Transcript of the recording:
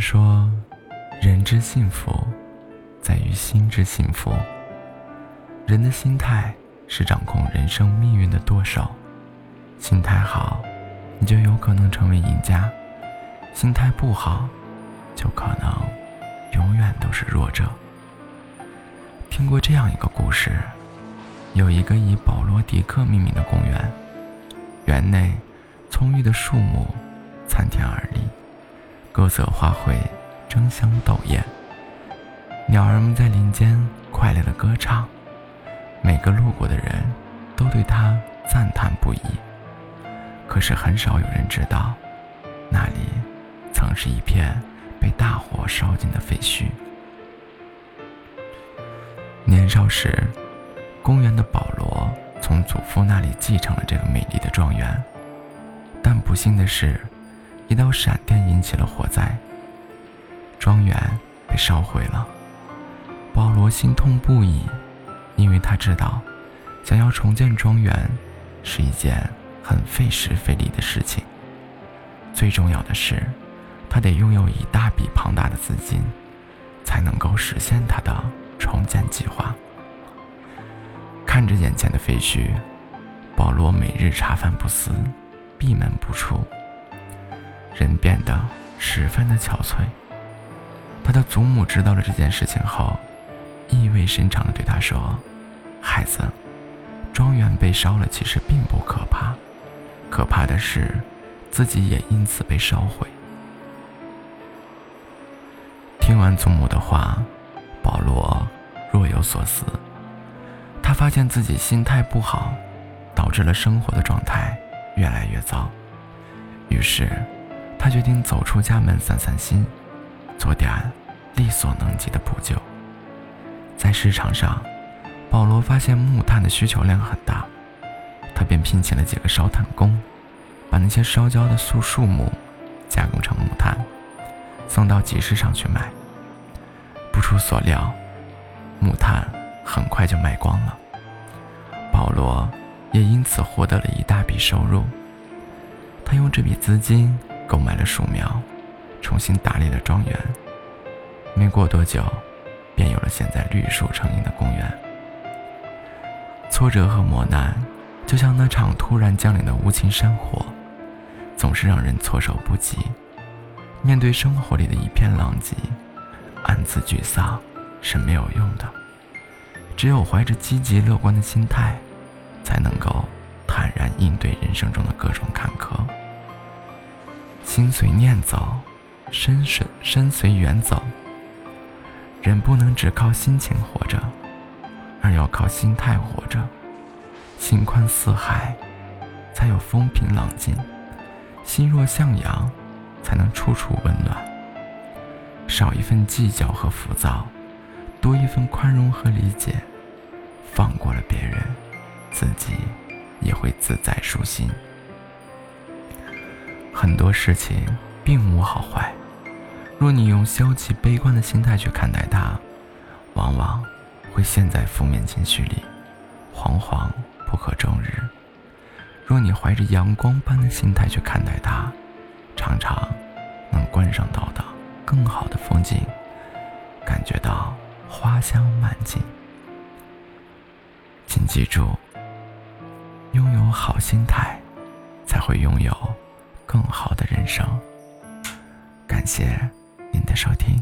说，人之幸福，在于心之幸福。人的心态是掌控人生命运的舵手，心态好，你就有可能成为赢家；心态不好，就可能永远都是弱者。听过这样一个故事，有一个以保罗·迪克命名的公园，园内葱郁的树木参天而立。各色花卉争相斗艳，鸟儿们在林间快乐的歌唱，每个路过的人都对它赞叹不已。可是很少有人知道，那里曾是一片被大火烧尽的废墟。年少时，公园的保罗从祖父那里继承了这个美丽的庄园，但不幸的是。一道闪电引起了火灾，庄园被烧毁了。保罗心痛不已，因为他知道，想要重建庄园是一件很费时费力的事情。最重要的是，他得拥有一大笔庞大的资金，才能够实现他的重建计划。看着眼前的废墟，保罗每日茶饭不思，闭门不出。变得十分的憔悴。他的祖母知道了这件事情后，意味深长地对他说：“孩子，庄园被烧了其实并不可怕，可怕的是自己也因此被烧毁。”听完祖母的话，保罗若有所思。他发现自己心态不好，导致了生活的状态越来越糟。于是。他决定走出家门散散心，做点力所能及的补救。在市场上，保罗发现木炭的需求量很大，他便聘请了几个烧炭工，把那些烧焦的树树木加工成木炭，送到集市上去卖。不出所料，木炭很快就卖光了，保罗也因此获得了一大笔收入。他用这笔资金。购买了树苗，重新打理了庄园。没过多久，便有了现在绿树成荫的公园。挫折和磨难，就像那场突然降临的无情山火，总是让人措手不及。面对生活里的一片狼藉，暗自沮丧是没有用的。只有怀着积极乐观的心态，才能够坦然应对人生中的各种坎坷。心随念走，身随身随缘走。人不能只靠心情活着，而要靠心态活着。心宽似海，才有风平浪静；心若向阳，才能处处温暖。少一份计较和浮躁，多一份宽容和理解。放过了别人，自己也会自在舒心。很多事情并无好坏，若你用消极悲观的心态去看待它，往往会陷在负面情绪里，惶惶不可终日；若你怀着阳光般的心态去看待它，常常能观赏到的更好的风景，感觉到花香满径。请记住，拥有好心态，才会拥有。更好的人生。感谢您的收听。